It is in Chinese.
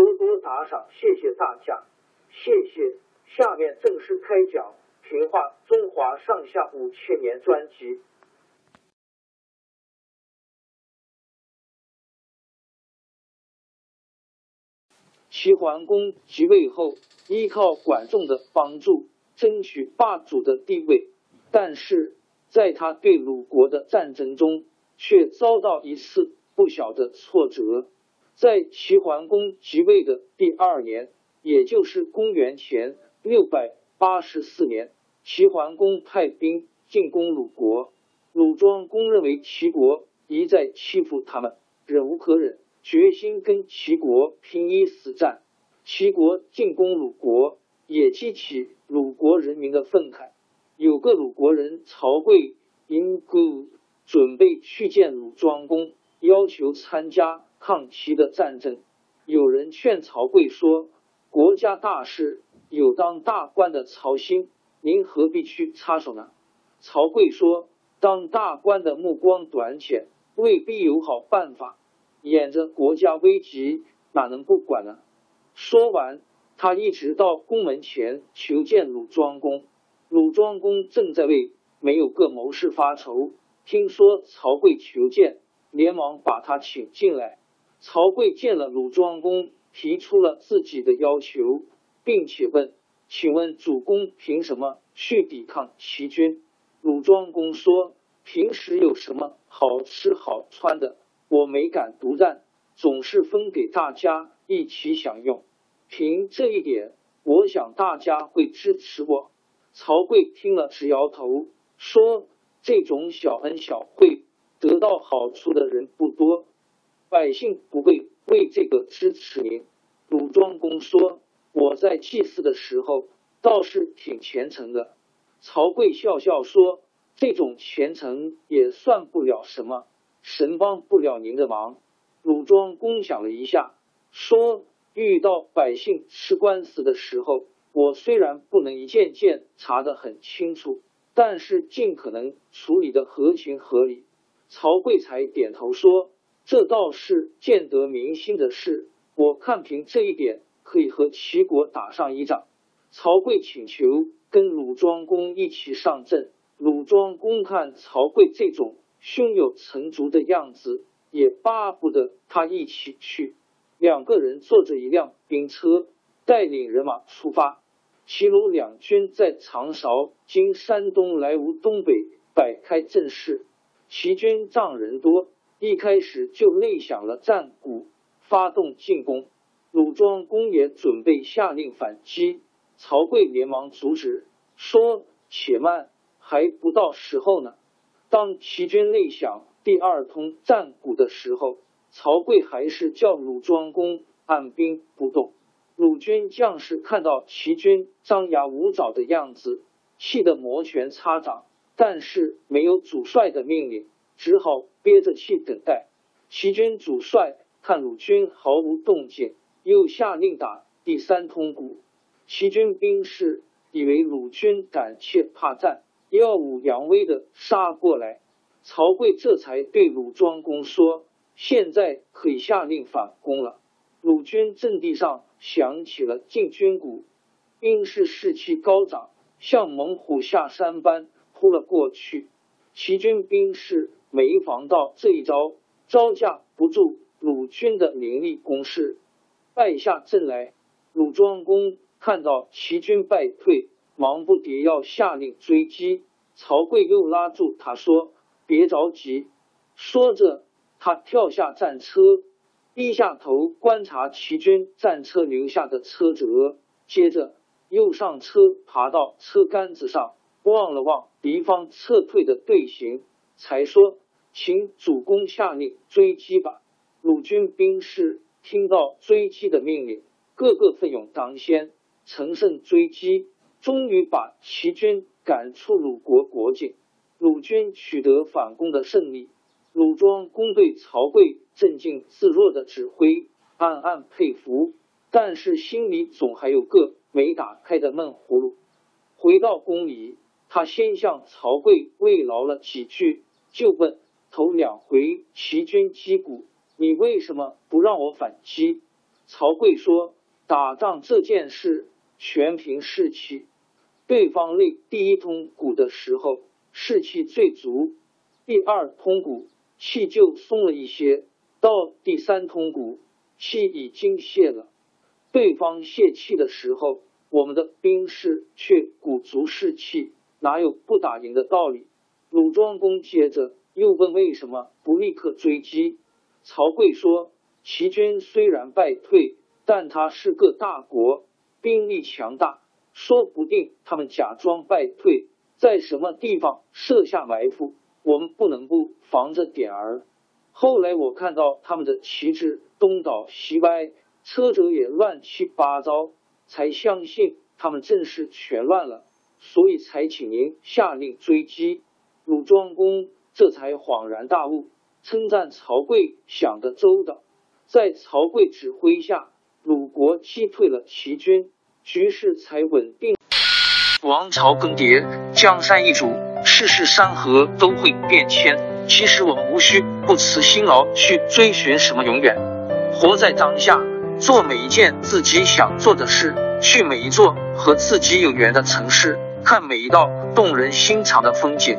多多打赏，谢谢大家，谢谢。下面正式开讲《评话中华上下五千年》专辑。齐桓公即位后，依靠管仲的帮助，争取霸主的地位，但是在他对鲁国的战争中，却遭到一次不小的挫折。在齐桓公即位的第二年，也就是公元前六百八十四年，齐桓公派兵进攻鲁国。鲁庄公认为齐国一再欺负他们，忍无可忍，决心跟齐国拼一死战。齐国进攻鲁国，也激起鲁国人民的愤慨。有个鲁国人曹刿因故准备去见鲁庄公，要求参加。抗齐的战争，有人劝曹刿说：“国家大事有当大官的操心，您何必去插手呢？”曹刿说：“当大官的目光短浅，未必有好办法。眼着国家危急，哪能不管呢？”说完，他一直到宫门前求见鲁庄公。鲁庄公正在为没有个谋士发愁，听说曹刿求见，连忙把他请进来。曹刿见了鲁庄公，提出了自己的要求，并且问：“请问主公凭什么去抵抗齐军？”鲁庄公说：“平时有什么好吃好穿的，我没敢独占，总是分给大家一起享用。凭这一点，我想大家会支持我。”曹刿听了直摇头，说：“这种小恩小惠，得到好处的人不多。”百姓不会为这个支持您。鲁庄公说：“我在祭祀的时候倒是挺虔诚的。”曹刿笑笑说：“这种虔诚也算不了什么，神帮不了您的忙。”鲁庄公想了一下，说：“遇到百姓吃官司的时候，我虽然不能一件件查得很清楚，但是尽可能处理的合情合理。”曹刿才点头说。这倒是见得民心的事，我看凭这一点，可以和齐国打上一仗。曹刿请求跟鲁庄公一起上阵，鲁庄公看曹刿这种胸有成竹的样子，也巴不得他一起去。两个人坐着一辆兵车，带领人马出发。齐鲁两军在长勺（今山东莱芜东北）摆开阵势，齐军仗人多。一开始就擂响了战鼓，发动进攻。鲁庄公也准备下令反击，曹刿连忙阻止，说：“且慢，还不到时候呢。”当齐军擂响第二通战鼓的时候，曹刿还是叫鲁庄公按兵不动。鲁军将士看到齐军张牙舞爪的样子，气得摩拳擦掌，但是没有主帅的命令。只好憋着气等待。齐军主帅看鲁军毫无动静，又下令打第三通鼓。齐军兵士以为鲁军胆怯怕战，耀武扬威的杀过来。曹刿这才对鲁庄公说：“现在可以下令反攻了。”鲁军阵地上响起了进军鼓，兵士士气高涨，像猛虎下山般扑了过去。齐军兵士没防到这一招，招架不住鲁军的凌厉攻势，败下阵来。鲁庄公看到齐军败退，忙不迭要下令追击。曹刿又拉住他说：“别着急。”说着，他跳下战车，低下头观察齐军战车留下的车辙，接着又上车，爬到车杆子上。望了望敌方撤退的队形，才说：“请主公下令追击吧。”鲁军兵士听到追击的命令，个个奋勇当先，乘胜追击，终于把齐军赶出鲁国国境。鲁军取得反攻的胜利，鲁庄公对曹刿镇静自若的指挥暗暗佩服，但是心里总还有个没打开的闷葫芦。回到宫里。他先向曹刿慰劳了几句，就问：头两回齐军击鼓，你为什么不让我反击？曹刿说：打仗这件事全凭士气，对方擂第一通鼓的时候士气最足，第二通鼓气就松了一些，到第三通鼓气已经泄了。对方泄气的时候，我们的兵士却鼓足士气。哪有不打赢的道理？鲁庄公接着又问：“为什么不立刻追击？”曹刿说：“齐军虽然败退，但他是个大国，兵力强大，说不定他们假装败退，在什么地方设下埋伏，我们不能不防着点儿。后来我看到他们的旗帜东倒西歪，车辙也乱七八糟，才相信他们阵势全乱了。”所以才请您下令追击。鲁庄公这才恍然大悟，称赞曹刿想得周到。在曹刿指挥下，鲁国击退了齐军，局势才稳定。王朝更迭，江山易主，世事山河都会变迁。其实我们无需不辞辛劳去追寻什么永远，活在当下，做每一件自己想做的事，去每一座和自己有缘的城市。看每一道动人心肠的风景，